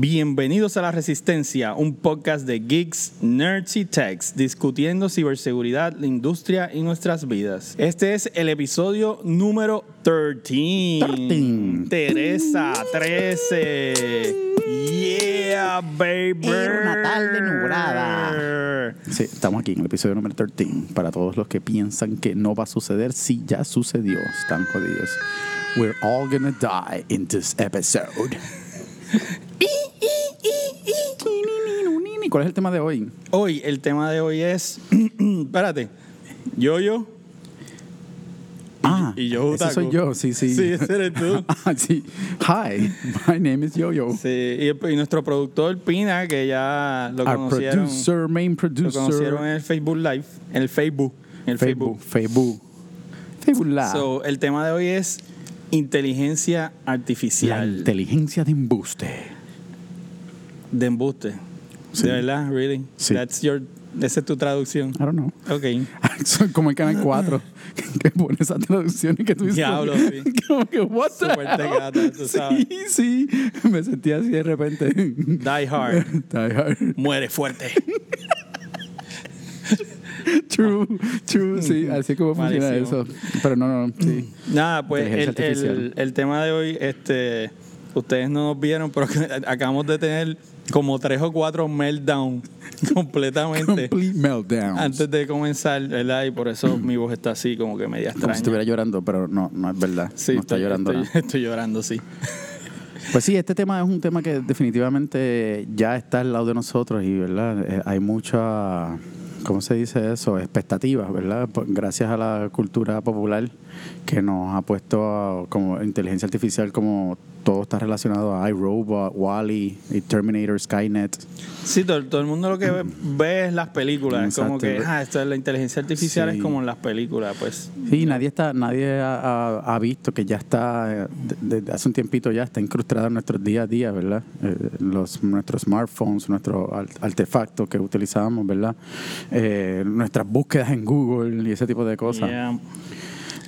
Bienvenidos a La Resistencia, un podcast de geeks, nerds y techs discutiendo ciberseguridad, la industria y nuestras vidas. Este es el episodio número 13. 13. Teresa 13. Yeah, baby. Era una tarde nublada. Sí, estamos aquí en el episodio número 13. Para todos los que piensan que no va a suceder, sí, ya sucedió. Están jodidos. We're all gonna die in this episode. ¿Cuál es el tema de hoy? Hoy, el tema de hoy es. espérate. Yo, yo. Ah, y yo, ese soy yo, sí, sí. Sí, ese eres tú. Ah, sí. Hi, my name is Yo-Yo. Sí, y, y nuestro productor Pina, que ya lo Our conocieron. producer, main Lo producer. conocieron en el Facebook Live, en el Facebook. En el Facebook, Facebook. Facebook. Facebook Live. So, el tema de hoy es inteligencia La artificial inteligencia de embuste. de embuste. Sí. ¿De verdad? Really? Sí. That's your, esa es tu traducción. I don't know. Ok. Como el canal 4 que pone esa traducción y que tú dices Diablo, sí. como que what the Súper hell? tecata, tú sabes. sí sí me sentí así de repente Die hard. Die hard. Muere fuerte. True true sí así como funciona Malísimo. eso pero no no sí Nada, pues el, el, el tema de hoy, este, ustedes no nos vieron, pero acabamos de tener como tres o cuatro meltdown completamente complete meltdown antes de comenzar, ¿verdad? Y por eso mi voz está así, como que media como extraña. si estuviera llorando pero no no es verdad Sí, no está estoy, llorando estoy, nada. estoy llorando, sí. Pues sí, este tema es un tema que definitivamente ya está al lado de nosotros y, ¿verdad? Eh, hay mucha, ¿cómo se dice eso? Expectativas, ¿verdad? Gracias a la cultura popular que nos ha puesto a- como inteligencia artificial como todo está relacionado a iRobot, Wally y Terminator, Skynet. Sí, todo, todo el mundo lo que ve, ve es las películas. Es como Exacto. que, ah, esto es la inteligencia artificial, Sí. es como en las películas, pues. Sí, nadie está, nadie ha, ha- visto que ya está, de- desde hace un tiempito ya está incrustada en nuestros día a día, ¿verdad? Eh, los, nuestros smartphones, nuestros artefactos que utilizamos, ¿verdad? Eh, nuestras búsquedas en Google y ese tipo de cosas. Yeah.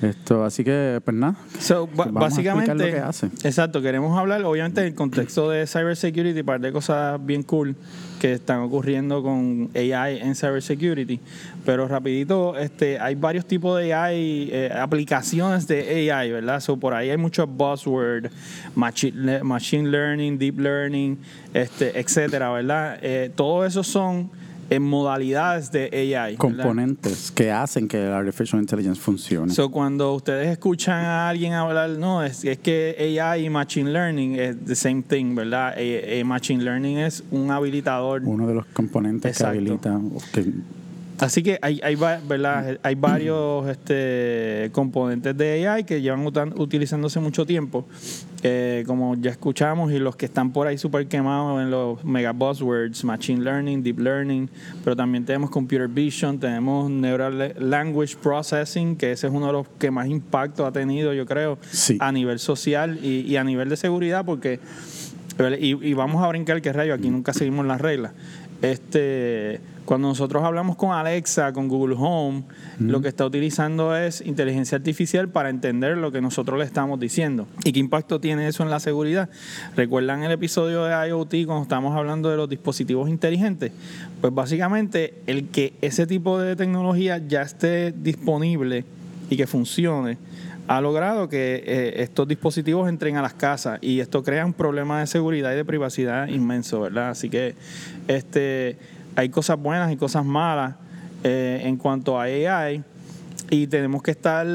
Esto, así que, pues nada. So, básicamente, lo que hace. exacto, queremos hablar, obviamente, en el contexto de cybersecurity, par de cosas bien cool que están ocurriendo con AI en cybersecurity. Pero rapidito, este, hay varios tipos de AI, eh, aplicaciones de AI, ¿verdad? So, por ahí hay muchos buzzwords, machine, machine learning, deep learning, este, etcétera, ¿verdad? Eh, todo eso son en modalidades de AI. ¿verdad? Componentes que hacen que la Artificial Intelligence funcione. So, cuando ustedes escuchan a alguien hablar, no, es, es que AI y Machine Learning es the same thing, ¿verdad? Eh, eh, machine Learning es un habilitador. Uno de los componentes Exacto. que habilita, que Así que hay, hay, ¿verdad? hay varios este, componentes de AI que llevan utilizándose mucho tiempo, eh, como ya escuchamos, y los que están por ahí súper quemados en los mega buzzwords, Machine Learning, Deep Learning, pero también tenemos Computer Vision, tenemos Neural Language Processing, que ese es uno de los que más impacto ha tenido, yo creo, Sí. a nivel social y, y a nivel de seguridad, porque y, y vamos a brincar que rayo, aquí nunca seguimos las reglas. Este, cuando nosotros hablamos con Alexa, con Google Home, lo que está utilizando es inteligencia artificial para entender lo que nosotros le estamos diciendo. ¿Y qué impacto tiene eso en la seguridad? ¿Recuerdan el episodio de IoT cuando estamos hablando de los dispositivos inteligentes? Pues básicamente el que ese tipo de tecnología ya esté disponible y que funcione ha logrado que eh, estos dispositivos entren a las casas y esto crea un problema de seguridad y de privacidad inmenso, ¿verdad? Así que este hay cosas buenas y cosas malas eh, en cuanto a AI y tenemos que estar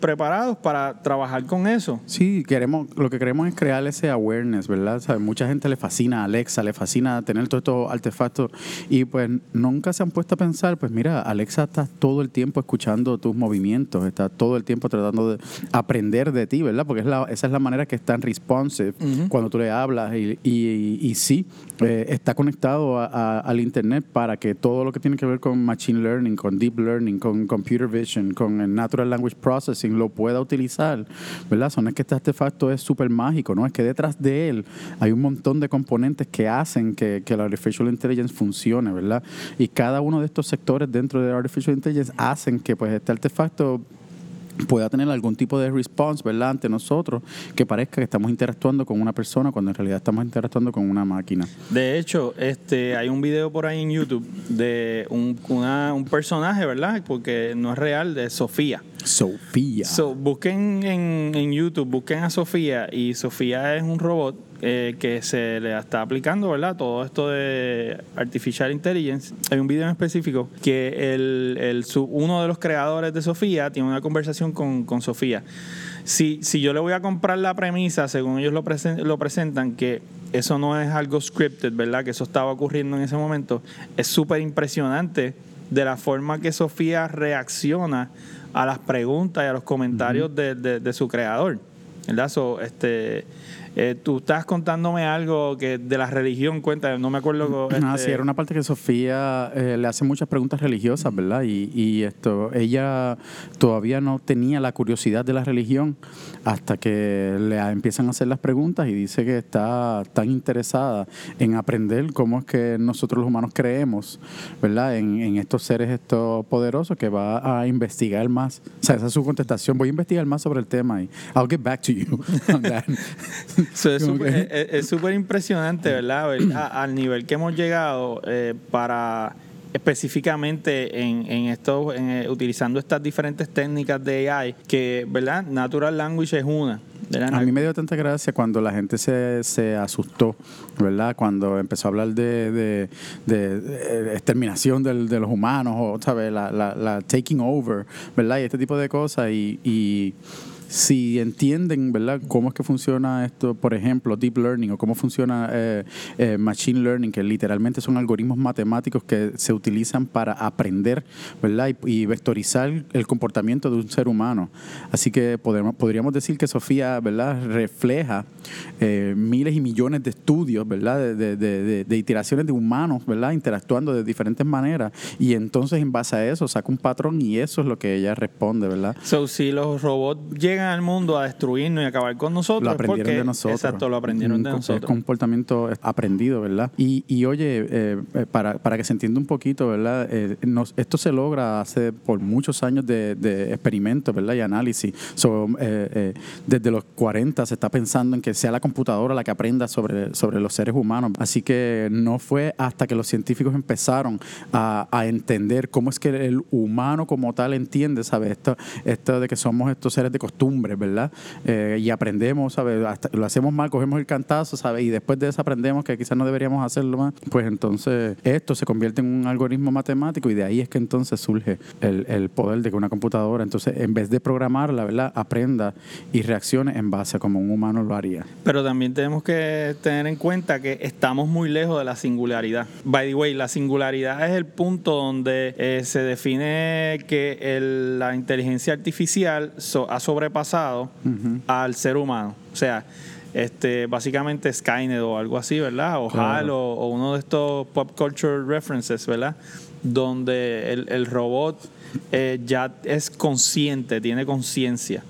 preparados para trabajar con eso. Sí, queremos, lo que queremos es crear ese awareness, ¿verdad? Sea, mucha gente le fascina a Alexa, le fascina tener todos estos artefactos y pues nunca se han puesto a pensar, pues mira, Alexa está todo el tiempo escuchando tus movimientos, está todo el tiempo tratando de aprender de ti, ¿verdad? Porque es la, esa es la manera que es tan responsive cuando tú le hablas y, y, y sí, eh, está conectado a- a- al Internet para que todo lo que tiene que ver con Machine Learning, con Deep Learning, con Computer Vision, con el Natural Language Processing lo pueda utilizar, ¿verdad? So, no es que este artefacto es súper mágico, ¿no? Es que detrás de él hay un montón de componentes que hacen que, que la Artificial Intelligence funcione, ¿verdad? Y cada uno de estos sectores dentro de Artificial Intelligence hacen que pues este artefacto pueda tener algún tipo de response, ¿verdad?, ante nosotros, que parezca que estamos interactuando con una persona cuando en realidad estamos interactuando con una máquina. De hecho, este, hay un video por ahí en YouTube de un, una- un personaje, ¿verdad? Porque no es real, de Sofía. Sofía. So, busquen en, en YouTube, busquen a Sofía y Sofía es un robot eh, que se le está aplicando, ¿verdad? Todo esto de Artificial Intelligence. Hay un video en específico que el, uno de los creadores de Sofía tiene una conversación con, con Sofía. Si, si yo le voy a comprar la premisa, según ellos lo, presen- lo presentan, que eso no es algo scripted, ¿verdad? Que eso estaba ocurriendo en ese momento, es súper impresionante de la forma que Sofía reacciona a las preguntas y a los comentarios de, de- de su creador. ¿Verdad? So, este, eh, tú estás contándome algo que de la religión, cuenta, no me acuerdo. Ah, este, sí, era una parte que Sofía eh, le hace muchas preguntas religiosas, ¿verdad? Y, y esto, ella todavía no tenía la curiosidad de la religión hasta que le empiezan a hacer las preguntas y dice que está tan interesada en aprender cómo es que nosotros los humanos creemos, ¿verdad? En, en estos seres estos poderosos que va a investigar más. O sea, esa es su contestación. Voy a investigar más sobre el tema y I'll get back to you on that. So, es súper que- es- súper impresionante, ¿verdad? A- al nivel que hemos llegado eh, para específicamente en, en esto, en, eh, utilizando estas diferentes técnicas de AI, que, ¿verdad? Natural Language es una. A mí me dio tanta gracia cuando la gente se, se asustó, ¿verdad? Cuando empezó a hablar de, de- de- de exterminación del- de los humanos, o, ¿sabes? La, la- la taking over, ¿verdad? Y este tipo de cosas. Y, y si entienden, ¿verdad? Cómo es que funciona esto, por ejemplo, deep learning, o cómo funciona eh, eh, machine learning, que literalmente son algoritmos matemáticos que se utilizan para aprender, ¿verdad? Y, y vectorizar el comportamiento de un ser humano. Así que podemos, podríamos decir que Sofía, ¿verdad? Refleja eh, miles y millones de estudios, ¿verdad? De, de- de- de- iteraciones de humanos, ¿verdad? Interactuando de diferentes maneras. Y entonces, en base a eso, saca un patrón y eso es lo que ella responde, ¿verdad? So, si los robots llegan al mundo a destruirnos y acabar con nosotros, lo es aprendieron porque- de nosotros. Exacto, lo aprendieron de nosotros. comportamiento aprendido, ¿verdad? Y, y oye, eh, eh, para, para que se entienda un poquito, ¿verdad? Eh, nos- esto se logra hace por muchos años de, de experimentos, ¿verdad? Y análisis. So, eh, eh, desde los 40 se está pensando en que sea la computadora la que aprenda sobre, sobre los seres humanos. Así que no fue hasta que los científicos empezaron a, a entender cómo es que el humano como tal entiende, ¿sabes? Esto, esto de que somos estos seres de costumbre, ¿verdad? Eh, y aprendemos, ¿sabes? Lo hacemos mal, cogemos el cantazo, ¿sabes? Y después de eso aprendemos que quizás no deberíamos hacerlo más. Pues entonces esto se convierte en un algoritmo matemático y de ahí es que entonces surge el, el poder de que una computadora, entonces en vez de programarla, ¿verdad? Aprenda y reaccione en base a como un humano lo haría. Pero también tenemos que tener en cuenta que estamos muy lejos de la singularidad. By the way, la singularidad es el punto donde eh, se define que el- la inteligencia artificial ha sobrepasado al ser humano. O sea, este, básicamente Skynet o algo así, ¿verdad? O Claro. HAL o, o uno de estos pop culture references, ¿verdad? Donde el, el robot eh, ya es consciente, tiene conciencia.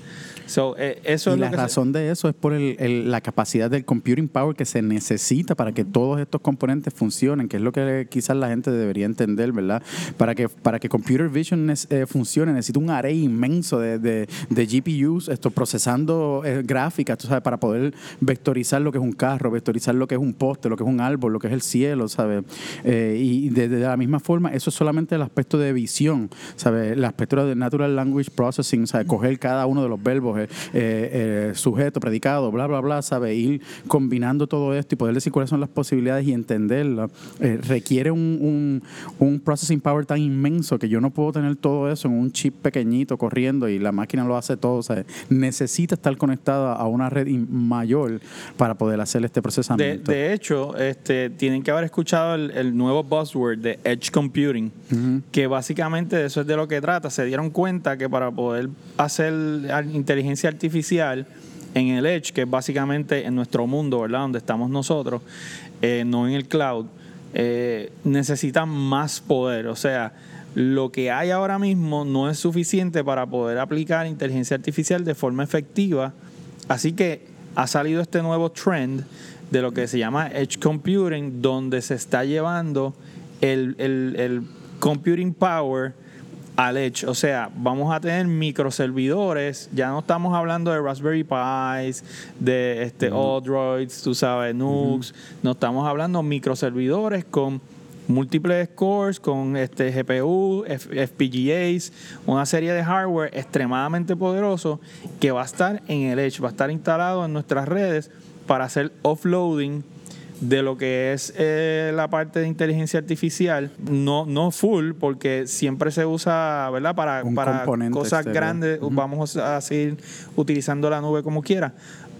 So, eh, eso y es la que se- razón de eso es por el- el- la capacidad del computing power que se necesita para que todos estos componentes funcionen, que es lo que quizás la gente debería entender, ¿verdad? Para que, para que computer vision nes- eh, funcione necesita un array inmenso de, de- de GPUs esto, procesando eh, gráficas, tú sabes, para poder vectorizar lo que es un carro, vectorizar lo que es un poste, lo que es un árbol, lo que es el cielo, ¿sabes? Eh, y de, de la misma forma, eso es solamente el aspecto de visión, ¿sabes? El aspecto de natural language processing, ¿sabes? Coger cada uno de los verbos, eh, eh, sujeto, predicado, bla, bla, bla, ¿sabes? Ir combinando todo esto y poder decir cuáles son las posibilidades y entenderlas. eh, requiere un, un, un processing power tan inmenso que yo no puedo tener todo eso en un chip pequeñito corriendo y la máquina lo hace todo, ¿sabes? Necesita estar conectada a una red mayor para poder hacer este procesamiento. de hecho, este, tienen que haber escuchado el, el nuevo buzzword de Edge Computing, que básicamente de eso es de lo que trata. Se dieron cuenta que para poder hacer al- inteligencia artificial en el Edge, que es básicamente en nuestro mundo, ¿verdad? Donde estamos nosotros, eh, no en el cloud, eh, necesitan más poder. O sea, lo que hay ahora mismo no es suficiente para poder aplicar inteligencia artificial de forma efectiva. Así que ha salido este nuevo trend de lo que se llama Edge Computing, donde se está llevando el, computing power al Edge. O sea, vamos a tener microservidores. Ya no estamos hablando de Raspberry Pis, de este, Odroids, tú sabes, Nux. No estamos hablando de microservidores con múltiples cores, con este GPU, FPGAs, una serie de hardware extremadamente poderoso que va a estar en el Edge, va a estar instalado en nuestras redes para hacer offloading de lo que es eh, la parte de inteligencia artificial, no, no full, porque siempre se usa, ¿verdad? Para, para cosas grandes, vamos a seguir utilizando la nube como quiera.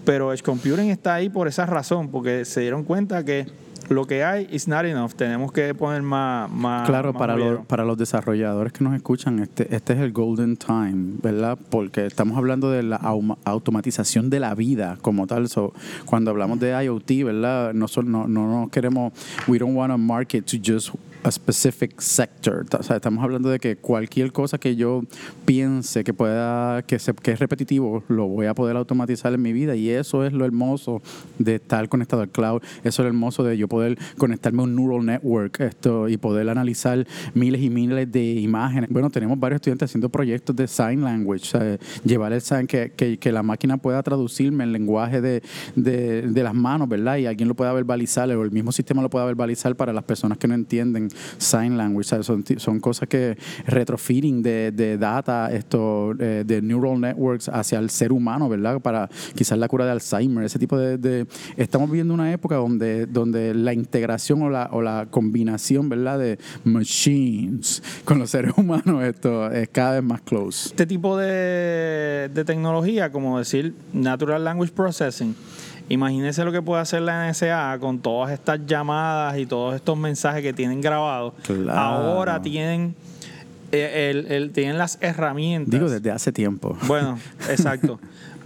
Pero Edge Computing está ahí por esa razón, porque se dieron cuenta que lo que hay is not enough. Tenemos que poner más. más claro, para, los, para los desarrolladores que nos escuchan, este, este es el golden time, ¿verdad? Porque estamos hablando de la automatización de la vida como tal. So, cuando hablamos de IoT, ¿verdad? No, no, no, no queremos. We don't want to market to just a specific sector. O sea, estamos hablando de que cualquier cosa que yo piense que pueda, que, se, que es repetitivo, lo voy a poder automatizar en mi vida. Y eso es lo hermoso de estar conectado al cloud. Eso es lo hermoso de yo poder conectarme a un neural network esto, y poder analizar miles y miles de imágenes. Bueno, tenemos varios estudiantes haciendo proyectos de sign language, llevar el sign, que, que, que, la máquina pueda traducirme el lenguaje de, de, de las manos, ¿verdad? Y alguien lo pueda verbalizar o el mismo sistema lo pueda verbalizar para las personas que no entienden sign language. Son, son cosas que retrofitting de, data, esto, eh, de neural networks hacia el ser humano, ¿verdad? Para quizás la cura de Alzheimer, ese tipo de, estamos viviendo una época donde, donde la integración o la, combinación, ¿verdad? De machines con los seres humanos, esto es cada vez más close. Este tipo de tecnología, como decir Natural Language Processing, Imagínense lo que puede hacer la NSA con todas estas llamadas y todos estos mensajes que tienen grabados. Ahora tienen, eh, el, tienen las herramientas. Digo, desde hace tiempo. Bueno, exacto.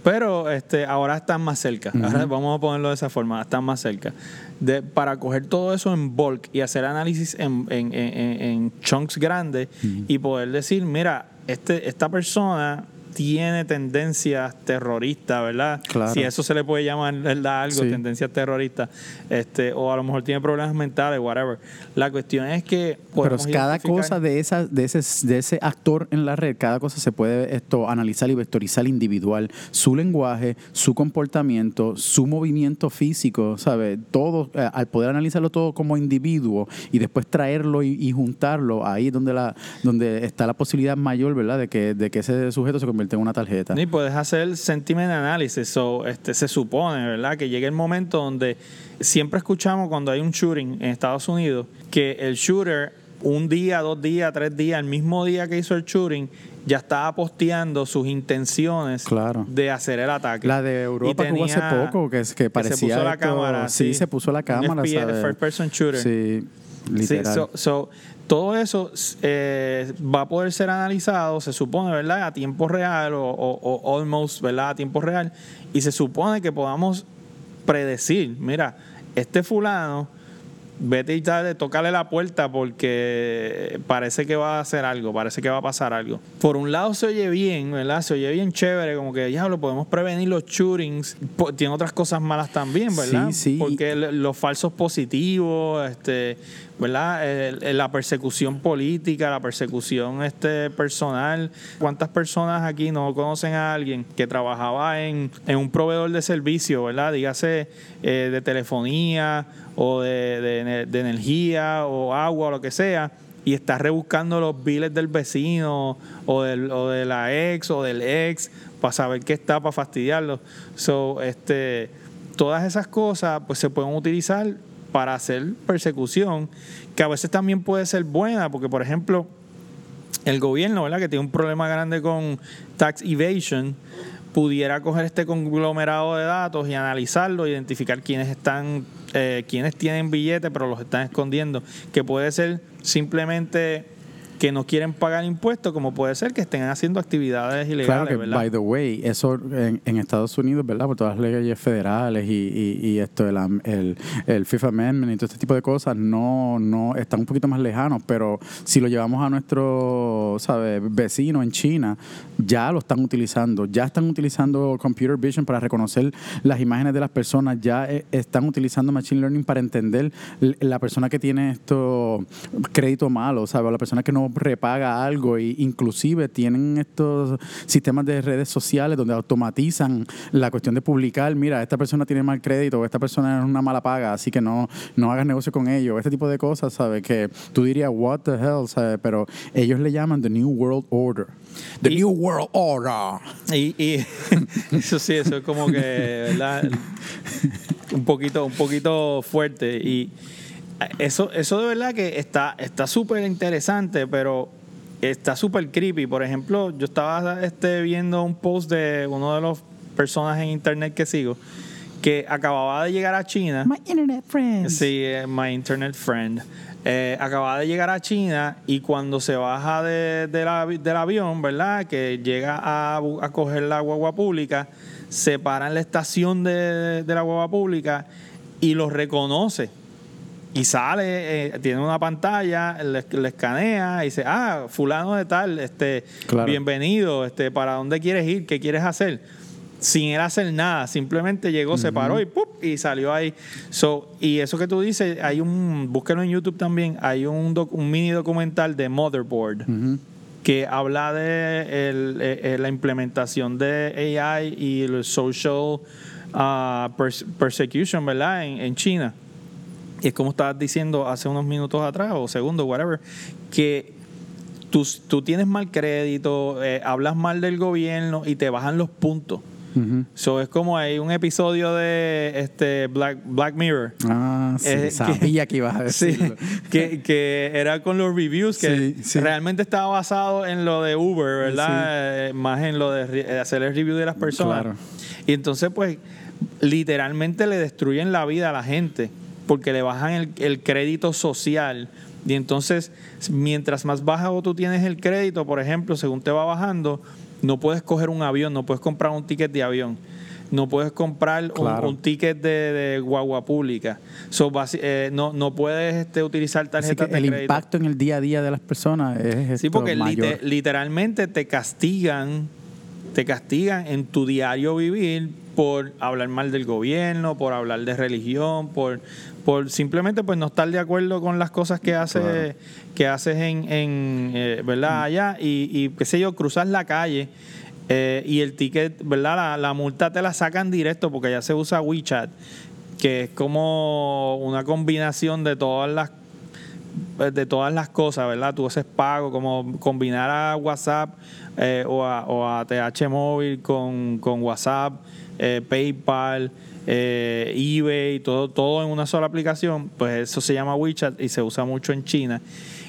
Pero este, ahora están más cerca. Ahora vamos a ponerlo de esa forma, están más cerca. De, para coger todo eso en bulk y hacer análisis en, en, en, chunks grandes y poder decir, mira, este, esta persona tiene tendencias terroristas, ¿verdad? Si eso se le puede llamar, ¿verdad? Algo, tendencias terroristas, este, o a lo mejor tiene problemas mentales, whatever. La cuestión es que Pero cada cosa de esa, de ese, de ese actor en la red, cada cosa se puede esto analizar y vectorizar individual, su lenguaje, su comportamiento, su movimiento físico, ¿sabes? Todo, eh, al poder analizarlo todo como individuo y después traerlo y, juntarlo, ahí es donde la, donde está la posibilidad mayor, ¿verdad? De que, de que ese sujeto se convierta tengo una tarjeta. Y puedes hacer sentiment analysis. o este, se supone, ¿verdad? Que llegue el momento donde siempre escuchamos cuando hay un shooting en Estados Unidos que el shooter un día, dos días, tres días, el mismo día que hizo el shooting, ya estaba posteando sus intenciones de hacer el ataque. La de Europa que hubo hace poco, que, que parecía. se puso la cámara. Sí, se puso la cámara. first person shooter. Sí, literal. so, todo eso eh, va a poder ser analizado, se supone, ¿verdad? A tiempo real o, o, almost, ¿verdad? A tiempo real. Y se supone que podamos predecir, mira, este fulano vete y dale, tocarle la puerta porque parece que va a hacer algo, parece que va a pasar algo. Por un lado se oye bien, ¿verdad? Se oye bien chévere, como que ya lo podemos prevenir los shootings. Tiene otras cosas malas también, ¿verdad? Sí, sí. Porque los falsos positivos, este, ¿verdad? la persecución política, la persecución este personal. ¿Cuántas personas aquí no conocen a alguien que trabajaba en, en un proveedor de servicio, ¿verdad? Dígase eh, de telefonía o de, de, energía o agua o lo que sea y está rebuscando los biles del vecino o, del, o de la ex o del ex para saber qué está para fastidiarlo. So, este, todas esas cosas pues se pueden utilizar para hacer persecución, que a veces también puede ser buena, porque por ejemplo, el gobierno, ¿verdad? que tiene un problema grande con tax evasion, pudiera coger este conglomerado de datos y analizarlo, identificar quiénes están, eh, quiénes tienen billetes pero los están escondiendo, que puede ser simplemente que no quieren pagar impuestos, como puede ser que estén haciendo actividades ilegales, claro que, By the way, eso en, Estados Unidos, ¿verdad? Por todas las leyes federales y, y, esto, el, el, el, Fifth Amendment y todo este tipo de cosas, no, no están un poquito más lejanos, pero si lo llevamos a nuestro, ¿sabes? Vecino en China, ya lo están utilizando, ya están utilizando computer vision para reconocer las imágenes de las personas, ya eh, están utilizando machine learning para entender la persona que tiene esto crédito malo, ¿sabes? La persona que no repaga algo e inclusive tienen estos sistemas de redes sociales donde automatizan la cuestión de publicar, mira, esta persona tiene mal crédito, esta persona es una mala paga, así que no, no hagas negocio con ellos, este tipo de cosas, ¿sabes? Que tú dirías, what the hell, ¿sabes? Pero ellos le llaman The New World Order. The New World Order. Y, y eso sí, eso es como que, ¿verdad? Un poquito, un poquito fuerte. Y eso, eso de verdad que está está súper interesante, pero está súper creepy. Por ejemplo, yo estaba este, viendo un post de uno de los personas en internet que sigo que acababa de llegar a China. My internet friend. Sí, eh, my internet friend. Eh, acababa de llegar a China y cuando se baja de, de la- del avión, ¿verdad? Que llega a, a coger la guagua pública, se para en la estación de, de la guagua pública y los reconoce. Y sale, eh, tiene una pantalla, le, le escanea y dice, ah, fulano de tal, este, Claro. bienvenido, este, ¿para dónde quieres ir? ¿Qué quieres hacer? Sin él hacer nada, simplemente llegó, se paró y ¡pup! y salió ahí. So, y eso que tú dices, hay un, búsquelo en YouTube también, hay un, doc- un mini documental de Motherboard que habla de el- eh, eh, la implementación de AI y el social pers- persecution, ¿verdad? En, en China. Y es como estabas diciendo hace unos minutos atrás o segundos, whatever, que tú, tú tienes mal crédito, eh, hablas mal del gobierno y te bajan los puntos. Ujú. So, es como hay un episodio de este Black, Black Mirror. Ah, sí, Eh, que- sabía que, ibas a Sí, decirlo. que, que era con los reviews que Sí, sí. realmente estaba basado en lo de Uber, ¿verdad? Eh, más en lo de eh, hacer el review de las personas. Claro. Y entonces, pues, literalmente le destruyen la vida a la gente porque le bajan el, el crédito social. Y entonces, mientras más bajo tú tienes el crédito, por ejemplo, según te va bajando, no puedes coger un avión, no puedes comprar un ticket de avión. No puedes comprar un- Claro. un, ticket de, de guagua pública. So, eh, no, no puedes este, utilizar tarjetas de el crédito. impacto en el día a día de las personas es Sí, porque mayor. literalmente te castigan, te castigan en tu diario vivir por hablar mal del gobierno, por hablar de religión, por, por simplemente pues no estar de acuerdo con las cosas que haces, Claro. que haces en, en eh, ¿verdad? allá y, y qué sé yo, cruzas la calle eh, y el ticket, ¿verdad? La, la multa te la sacan directo porque ya se usa WeChat, que es como una combinación de todas las de todas las cosas, ¿verdad? Tú haces pago, como combinar a WhatsApp eh, o, a, o a TH móvil con, con WhatsApp, eh, PayPal, eh, eBay, todo, todo en una sola aplicación, pues eso se llama WeChat y se usa mucho en China.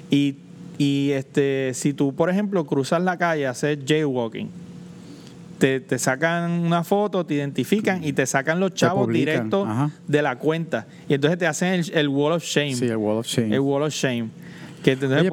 Y, y este, si tú, por ejemplo, cruzas la calle, haces jaywalking, te, te sacan una foto, te identifican y te sacan los chavos directos de la cuenta. Y entonces te hacen el, el wall of shame. Sí, el Wall of Shame. El Wall of Shame. Que Oye,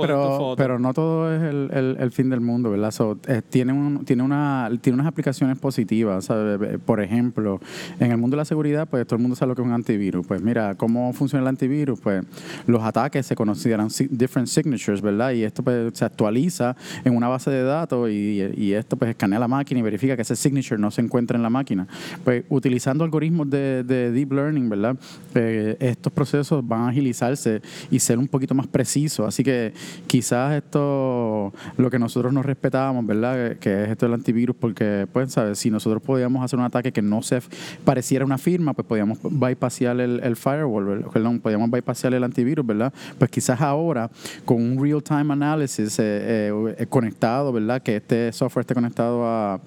pero, no todo es el, el- el fin del mundo, ¿verdad? So, eh, tiene, un, tiene, una, tiene unas aplicaciones positivas. ¿sabes? Eh, Por ejemplo, en el mundo de la seguridad, pues todo el mundo sabe lo que es un antivirus. Pues mira, ¿cómo funciona el antivirus? Pues los ataques se consideran si- different signatures, ¿verdad? Y esto pues, se actualiza en una base de datos y, y esto pues escanea la máquina y verifica que ese signature no se encuentra en la máquina. Pues utilizando algoritmos de, de deep learning, ¿verdad? Eh, estos procesos van a agilizarse y ser un poquito más precisos. Así que quizás esto, lo que nosotros nos respetábamos, ¿verdad? Que es esto del antivirus, porque, pues, ¿sabes? Si nosotros podíamos hacer un ataque que no se pareciera una firma, pues podíamos bypassear el, el firewall, ¿verdad? Perdón, podíamos bypassear el antivirus, ¿verdad? Pues quizás ahora, con un real-time analysis eh, eh, conectado, ¿verdad? Que este software esté conectado a, a-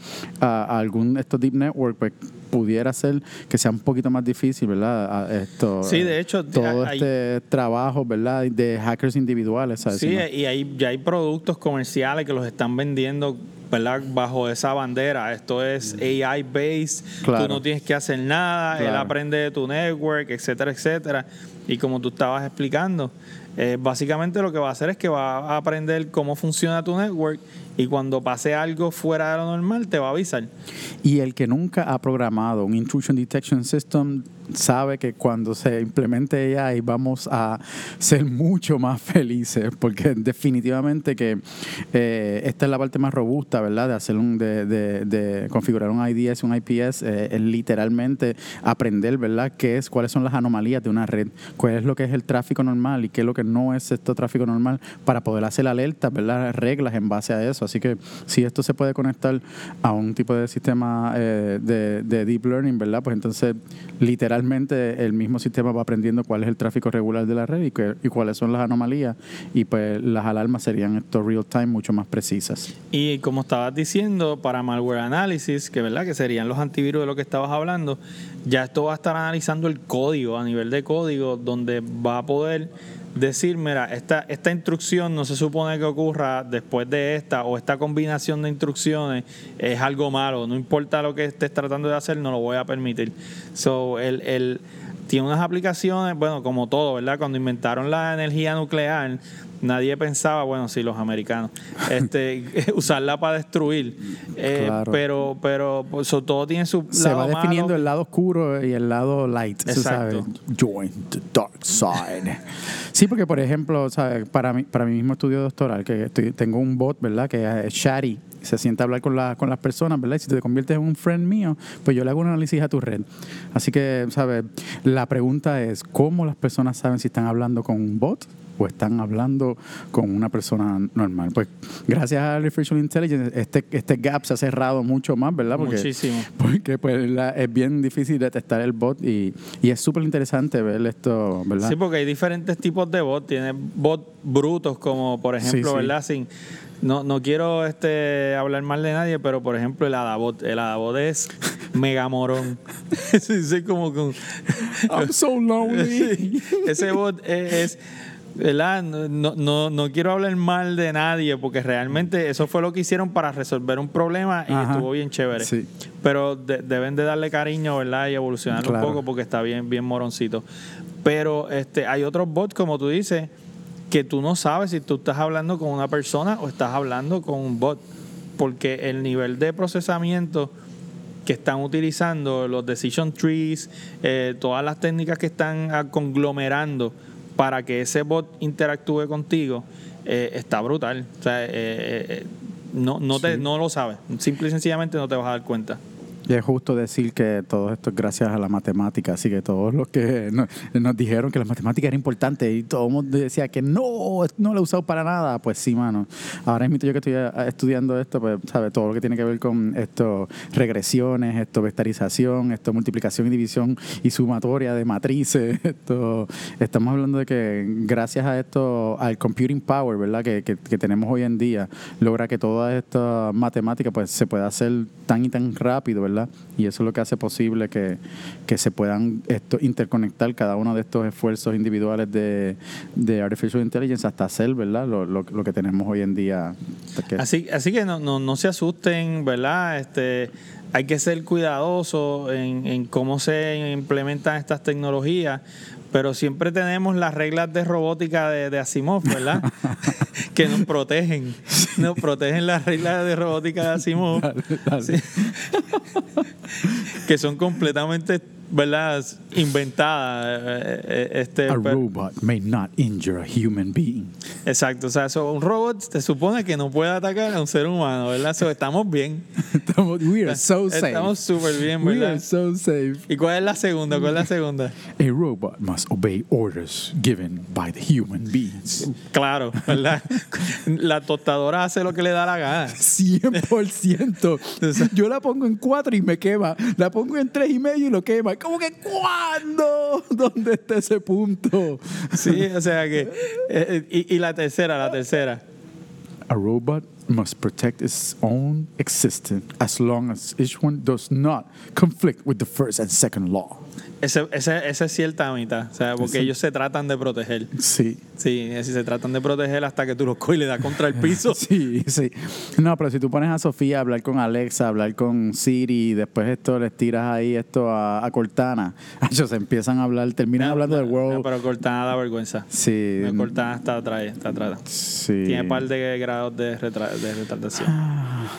a algún estos deep network, pues pudiera ser que sea un poquito más difícil, ¿verdad? Esto, Sí, de hecho, todo hay- este trabajo, ¿verdad? De hackers individuales, ¿sabes? Sí, no- y hay, ya hay productos comerciales que los están vendiendo ¿verdad? bajo esa bandera. Esto es AI based, Claro. tú no tienes que hacer nada, él Claro. aprende de tu network, etcétera, etcétera. Y como tú estabas explicando, eh, básicamente lo que va a hacer es que va a aprender cómo funciona tu network y cuando pase algo fuera de lo normal te va a avisar. Y el que nunca ha programado un intrusion detection system sabe que cuando se implemente AI vamos a ser mucho más felices, porque definitivamente que eh, esta es la parte más robusta, ¿verdad? De hacer un, de, de, de configurar un IDS, un IPS, eh, es literalmente aprender, ¿verdad? ¿Qué es, cuáles son las anomalías de una red? ¿Cuál es lo que es el tráfico normal y qué es lo que no es este tráfico normal para poder hacer alertas, ¿verdad? Reglas en base a eso. Así que si esto se puede conectar a un tipo de sistema eh, de, de deep learning, ¿verdad? Pues entonces literalmente el mismo sistema va aprendiendo cuál es el tráfico regular de la red y, que- y cuáles son las anomalías y pues las alarmas serían estos real time mucho más precisas. Y como estabas diciendo, para malware analysis, que verdad que serían los antivirus de lo que estabas hablando, ya esto va a estar analizando el código a nivel de código, donde va a poder decir, mira, esta, esta instrucción no se supone que ocurra después de esta, o esta combinación de instrucciones es algo malo, no importa lo que estés tratando de hacer, no lo voy a permitir. So, el, el- tiene unas aplicaciones, bueno, como todo, ¿verdad? Cuando inventaron la energía nuclear, nadie pensaba, bueno, sí, los americanos, este, usarla para destruir. Eh, Claro. Pero, pero pues, todo tiene su Se lado va definiendo malo. el lado oscuro y el lado light, ¿tú Exacto. sabes? Join the dark side. Sí, porque por ejemplo, ¿sabes? Para, mi, para mi mismo estudio doctoral, que estoy- tengo un bot, ¿verdad? Que es Shari, se sienta a hablar con, la- con las personas, ¿verdad? Y si te conviertes en un friend mío, pues yo le hago un análisis a tu red. Así que, ¿sabes? La pregunta es, ¿cómo las personas saben si están hablando con un bot? O están hablando con una persona normal. Pues gracias a Artificial Intelligence este, este gap se ha cerrado mucho más, ¿verdad? Porque, Muchísimo. Porque pues, la- es bien difícil detectar el bot y, y es súper interesante ver esto, ¿verdad? Sí, porque hay diferentes tipos de bots. Tiene bots brutos, como por ejemplo, Sí, sí. ¿verdad? Sin, no, no quiero este hablar mal de nadie, pero por ejemplo, el Adabot. El Adabot es mega morón. sí, sí, como con. I'm so lonely. Sí, ese bot es. es- ¿Verdad? No, no, no quiero hablar mal de nadie porque realmente eso fue lo que hicieron para resolver un problema y Ajá. estuvo bien chévere. Sí. Pero de- deben de darle cariño, ¿verdad? Y evolucionar Claro. un poco porque está bien, bien moroncito. Pero este, hay otros bots, como tú dices, que tú no sabes si tú estás hablando con una persona o estás hablando con un bot. Porque el nivel de procesamiento que están utilizando, los decision trees, eh, todas las técnicas que están ah, conglomerando para que ese bot interactúe contigo, eh, está brutal. O sea, eh, eh, eh, no, no, te, Sí. no lo sabes. Simple y sencillamente no te vas a dar cuenta. Y es justo decir que todo esto es gracias a la matemática, así que todos los que nos, nos dijeron que la matemática era importante y todo el mundo decía que no, no la he usado para nada, pues sí, mano. Ahora mismo yo que estoy eh, estudiando esto, pues, ¿sabes? Todo lo que tiene que ver con esto, regresiones, esto, vectorización, esto, multiplicación y división y sumatoria de matrices, esto, estamos hablando de que gracias a esto, al computing power, ¿verdad? Que, que, que tenemos hoy en día, logra que toda esta matemática pues se pueda hacer tan y tan rápido, ¿verdad? Y eso es lo que hace posible que, que se puedan esto, interconectar cada uno de estos esfuerzos individuales de, de Artificial Intelligence hasta hacer, ¿verdad? Lo, lo, que tenemos hoy en día. Así, así que no, no, no se asusten, ¿verdad? Este, hay que ser cuidadosos en, en cómo se implementan estas tecnologías, pero siempre tenemos las reglas de robótica de, de Asimov, ¿verdad? que nos protegen, nos protegen las reglas de robótica de Asimov, Sí. que son completamente, ¿verdad? Inventadas. eh, eh, Este, A pero- robot may not injure a human being. Exacto, o sea, eso, un robot se supone que no puede atacar a un ser humano, ¿verdad? So, estamos bien. Estamos, we are so safe. Estamos súper bien, we ¿verdad? are so safe. ¿Y cuál es la segunda? ¿Cuál es la segunda? A robot must obey orders given by the human beings. Claro, ¿verdad? La tostadora hace lo que le da la gana. 100%. Yo la pongo en 4 y me quema. La pongo en 3 y medio y lo quema. ¿Cómo que cuándo? ¿Dónde está ese punto? Sí, o sea que. eh, y, y la tercera, la tercera. A robot must protect its own existence as long as each one does not conflict with the first and second law. Ese, ese, esa es cierta mitad. O sea, porque ellos se tratan de proteger. Sí. Sí, si se tratan de proteger hasta que tú los coges y le das contra el piso. Sí, sí. No, pero si tú pones a Sofía a hablar con Alexa, a hablar con Siri, y después esto les tiras ahí esto a, a Cortana, ellos empiezan a hablar, terminan hablando del No, World. pero Cortana da vergüenza. Sí. Cortana está atrás, está atrás. Sí. Tiene un par de grados de, retra- de retardación.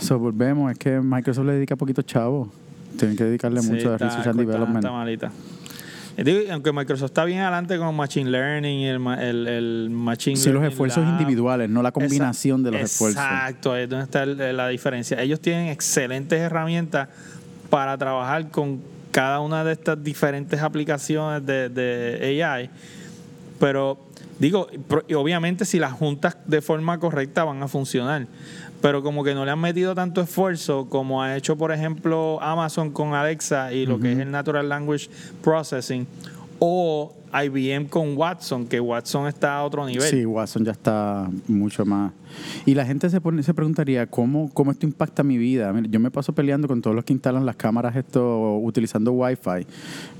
So, volvemos, es que Microsoft le dedica poquito chavo. Tienen que dedicarle Sí, mucho de está- Research and Development. está malita. Digo, aunque Microsoft está bien adelante con Machine Learning y el, el, el Machine Sí, los esfuerzos individuales, no la combinación de los esfuerzos. Exacto, ahí es donde está el- la diferencia. Ellos tienen excelentes herramientas para trabajar con cada una de estas diferentes aplicaciones de, de AI, pero digo, obviamente si las juntas de forma correcta van a funcionar, pero como que no le han metido tanto esfuerzo como ha hecho, por ejemplo, Amazon con Alexa y lo que es el Natural Language Processing, o IBM con Watson, que Watson está a otro nivel. Sí, Watson ya está mucho más. Y la gente se, pone, se preguntaría, ¿cómo, ¿cómo esto impacta mi vida? Mira, yo me paso peleando con todos los que instalan las cámaras esto utilizando Wi-Fi,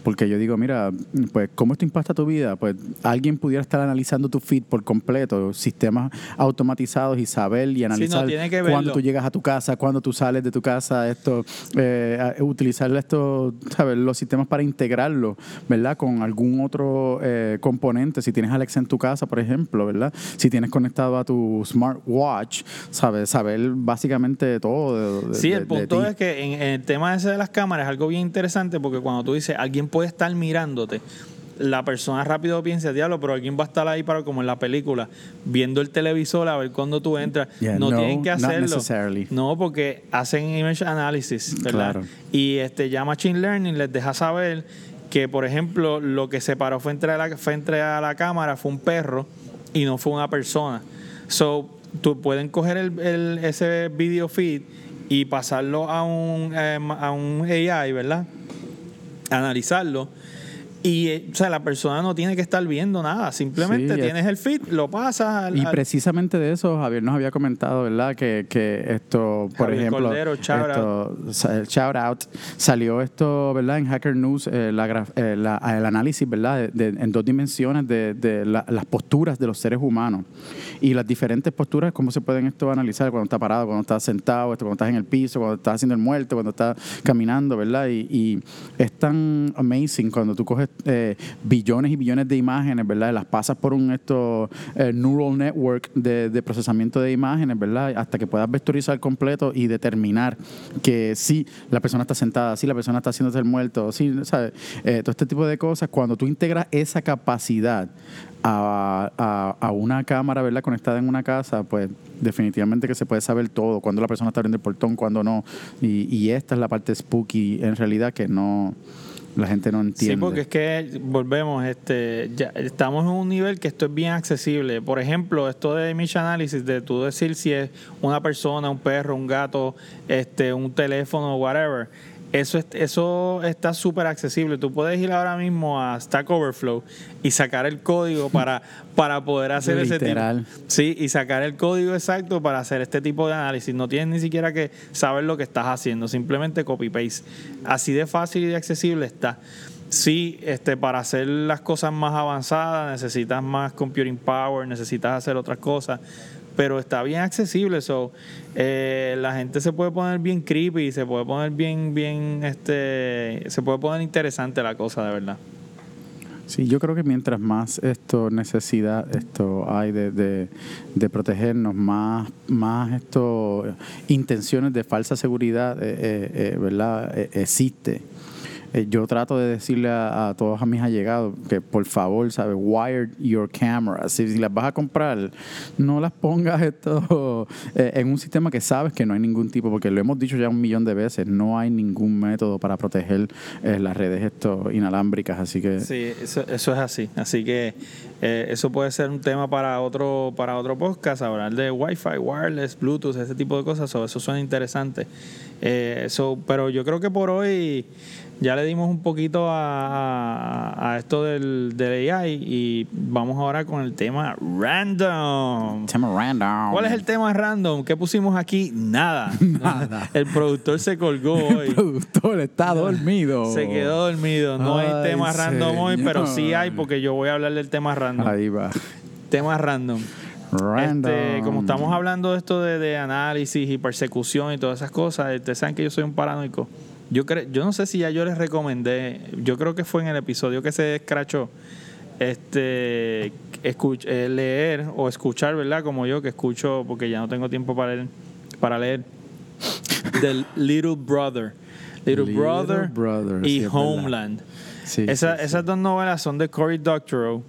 porque yo digo, mira, pues, ¿cómo esto impacta tu vida? Pues alguien pudiera estar analizando tu feed por completo, sistemas automatizados y saber y analizar verlo. tú llegas a tu casa, cuándo tú sales de tu casa, esto, eh, utilizar esto, ¿sabes? los sistemas para integrarlo, ¿verdad? Con algún otro eh, componente. Si tienes Alexa en tu casa, por ejemplo, ¿verdad? Si tienes conectado a tu smartwatch, ¿sabes? Saber básicamente todo. de- de- Sí, el punto es que en, en el tema ese de las cámaras es algo bien interesante porque cuando tú dices alguien puede estar mirándote, la persona rápido piensa, diablo, pero alguien va a estar ahí para como en la película, viendo el televisor a ver cuándo tú entras. Yeah, no, no, tienen que hacerlo. No, porque hacen image analysis, ¿verdad? Claro. Y este ya Machine Learning les deja saber que, por ejemplo, lo que se paró frente a la, frente a la cámara fue un perro y no fue una persona. So, tú pueden coger el, el- ese video feed y pasarlo a un, eh, a un AI, ¿verdad? Analizarlo. Y, eh, o sea, la persona no tiene que estar viendo nada. Simplemente Sí, es- tienes el feed, lo pasas al- Y al- precisamente de eso Javier nos había comentado, ¿verdad? Que, que esto, por Javier ejemplo, Cordero, shout esto, el shout out, salió esto, ¿verdad? En Hacker News, eh, la eh, la- el análisis, ¿verdad? De- de- en dos dimensiones de, de la- las posturas de los seres humanos y las diferentes posturas, cómo se pueden esto analizar cuando está parado, cuando está sentado, esto, cuando estás en el piso, cuando estás haciendo el muerto, cuando estás caminando, ¿verdad? Y, y es tan amazing cuando tú coges eh, billones y billones de imágenes, ¿verdad? Las pasas por un esto eh, neural network de, de procesamiento de imágenes, ¿verdad? Hasta que puedas vectorizar completo y determinar que sí, la persona está sentada, sí, la persona está haciéndose el muerto, sí, ¿sabes? Eh, todo este tipo de cosas, cuando tú integras esa capacidad a, a- a una cámara, ¿verdad? Conectada en una casa, pues definitivamente que se puede saber todo, cuando la persona está abriendo el portón, cuando no. Y, y esta es la parte spooky, en realidad, que no la gente no entiende. Sí, porque es que volvemos, este, ya estamos en un nivel que esto es bien accesible. Por ejemplo, esto de image analysis, de tú decir si es una persona, un perro, un gato, este, un teléfono, whatever. Eso, es- eso está súper accesible. Tú puedes ir ahora mismo a Stack Overflow y sacar el código para, para poder hacer Literal. ese tipo. Sí, y sacar el código exacto para hacer este tipo de análisis. No tienes ni siquiera que saber lo que estás haciendo, simplemente copy-paste. Así de fácil y de accesible está. Sí, este, para hacer las cosas más avanzadas necesitas más computing power, necesitas hacer otras cosas, pero está bien accesible. So, eh, la gente se puede poner bien creepy, se puede poner bien, bien, este, se puede poner interesante la cosa, de verdad. Sí, yo creo que mientras más esto necesidad esto hay de, de, protegernos, más, más esto intenciones de falsa seguridad, eh, eh, eh, ¿verdad? Eh, existe. Eh, yo trato de decirle a, todos a mis allegados que por favor, ¿sabes? Wire your cameras. Si, las vas a comprar, no las pongas esto eh, en un sistema que sabes que no hay ningún tipo, porque lo hemos dicho ya un millón de veces, no hay ningún método para proteger eh, las redes esto inalámbricas, así que Sí, eso, eso es así. Así que eso puede ser un tema para otro para otro podcast, hablar de Wi-Fi, wireless, Bluetooth, ese tipo de cosas. So, eso suena interesante. Eh, so, pero yo creo que por hoy ya le dimos un poquito a, a- a esto del, del AI y vamos ahora con el tema random. Tema random. ¿Cuál es el tema random? ¿Qué pusimos aquí? Nada. Nada. El productor se colgó hoy. El productor está dormido. Se quedó dormido. No hay Ay, tema random hoy, pero sí hay porque yo voy a hablar del tema random. Ahí va. Tema random. Random. Este, como estamos hablando de esto de, de análisis y persecución y todas esas cosas, ustedes saben que yo soy un paranoico. Yo cre- yo no sé si ya yo les recomendé, yo creo que fue en el episodio que se escrachó, este, escuch- eh, leer o escuchar, ¿verdad? Como yo que escucho, porque ya no tengo tiempo para leer, para leer del Little Brother. Little, Little Brother, Brother, sí, y es. Homeland. Sí, Esa- sí, sí. Esas dos novelas son de Cory Doctorow.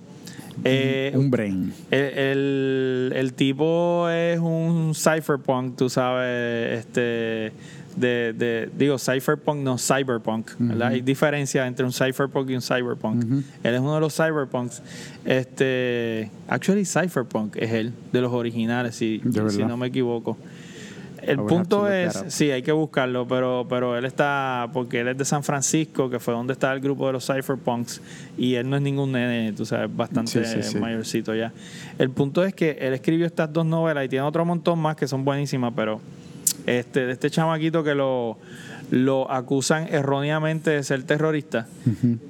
Eh, Un brain. el, el- el tipo es un cypherpunk, tú sabes, este de, de digo cypherpunk no cyberpunk, ¿verdad? Hay diferencia entre un cypherpunk y un cyberpunk. Él es uno de los cyberpunks. Este, actually cypherpunk es él de los originales, si, no me equivoco. El punto es, sí, hay que buscarlo, pero, pero él está, porque él es de San Francisco, que fue donde está el grupo de los cypherpunks, y él no es ningún nene, tú sabes, bastante Sí, sí, sí. mayorcito ya. El punto es que él escribió estas dos novelas y tiene otro montón más que son buenísimas, pero este, de este chamaquito que lo, lo acusan erróneamente de ser terrorista.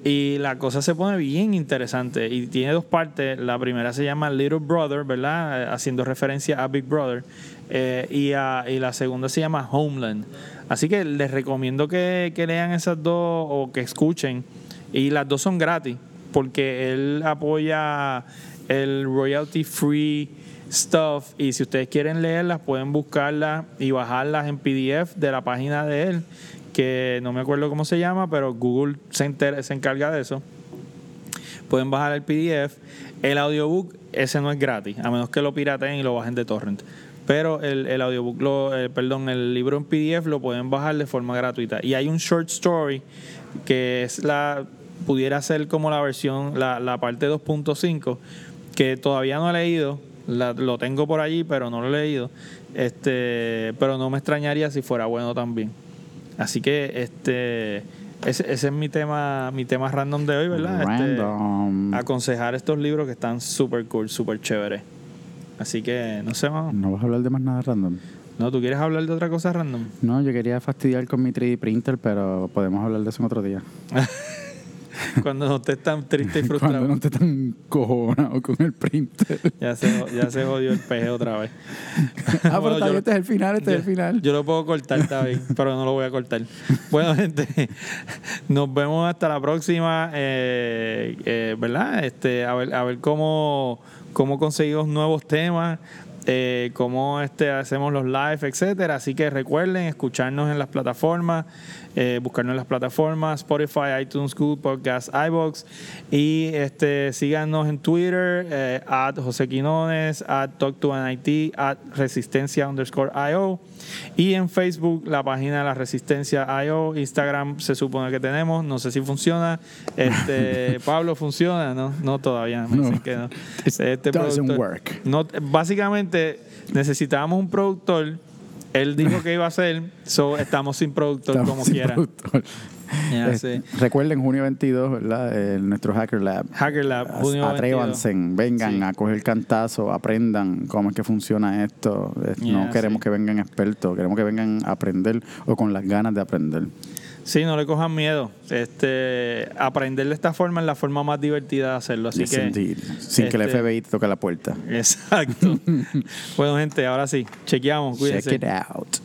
Y la cosa se pone bien interesante y tiene dos partes. La primera se llama Little Brother, ¿verdad? Eh, Haciendo referencia a Big Brother. Eh, y, a- y la segunda se llama Homeland. Así que les recomiendo que, lean esas dos o que escuchen. Y las dos son gratis porque él apoya el royalty free stuff y si ustedes quieren leerlas pueden buscarlas y bajarlas en PDF de la página de él que no me acuerdo cómo se llama pero Google se, se encarga de eso pueden bajar el PDF el audiobook ese no es gratis a menos que lo pirateen y lo bajen de torrent pero el, el audiobook lo, eh, perdón el libro en PDF lo pueden bajar de forma gratuita. Y hay un short story que es la pudiera ser como la versión la, la parte 2.5 que todavía no he leído. La- lo tengo por allí pero no lo he leído. Este pero no me extrañaría si fuera bueno también. Así que este ese, ese es mi tema mi tema random de hoy verdad Este, aconsejar estos libros que están súper cool súper chéveres así que no sé mano. No vas a hablar de más nada random. no tú quieres hablar de otra cosa random No, yo quería fastidiar con mi 3D printer, pero podemos hablar de eso en otro día. cuando no estés tan triste y Cuando frustrado no esté tan cojonado con el printer. ya se ya se jodió el peje otra vez ah, Bueno, pero yo- este es el final, este es el final. Yo lo puedo cortar, está bien, pero no lo voy a cortar. Bueno, gente, nos vemos hasta la próxima, eh, eh, ¿verdad? Este, a ver, a ver cómo, cómo conseguimos nuevos temas, eh, cómo este, hacemos los live, etcétera. Así que recuerden escucharnos en las plataformas, eh, buscarnos en las plataformas Spotify, iTunes, Google Podcast, iBox y este síganos en Twitter eh, at José Quinones, at Talk to an IT, at Resistencia underscore IO y en Facebook la página de la Resistencia IO, Instagram se supone que tenemos, no sé si funciona. Este Pablo funciona, no, no todavía, me No. que no. Este work. no, básicamente necesitábamos un productor. Él dijo que iba a ser, so estamos sin productor Estamos como sin quiera. productor. Eh. Recuerden, junio 22, ¿verdad? Eh, nuestro Hacker Lab. Hacker Lab, junio 22. Atrévanse, vengan Sí. a coger cantazo, aprendan cómo es que funciona esto. No queremos sí. que vengan expertos, queremos que vengan a aprender o con las ganas de aprender. Sí, no le cojan miedo. Este, aprender de esta forma es la forma más divertida de hacerlo. Así que. Sin que el este, FBI te toque la puerta. exacto. bueno, gente, ahora sí, chequeamos, cuídense. Check it out.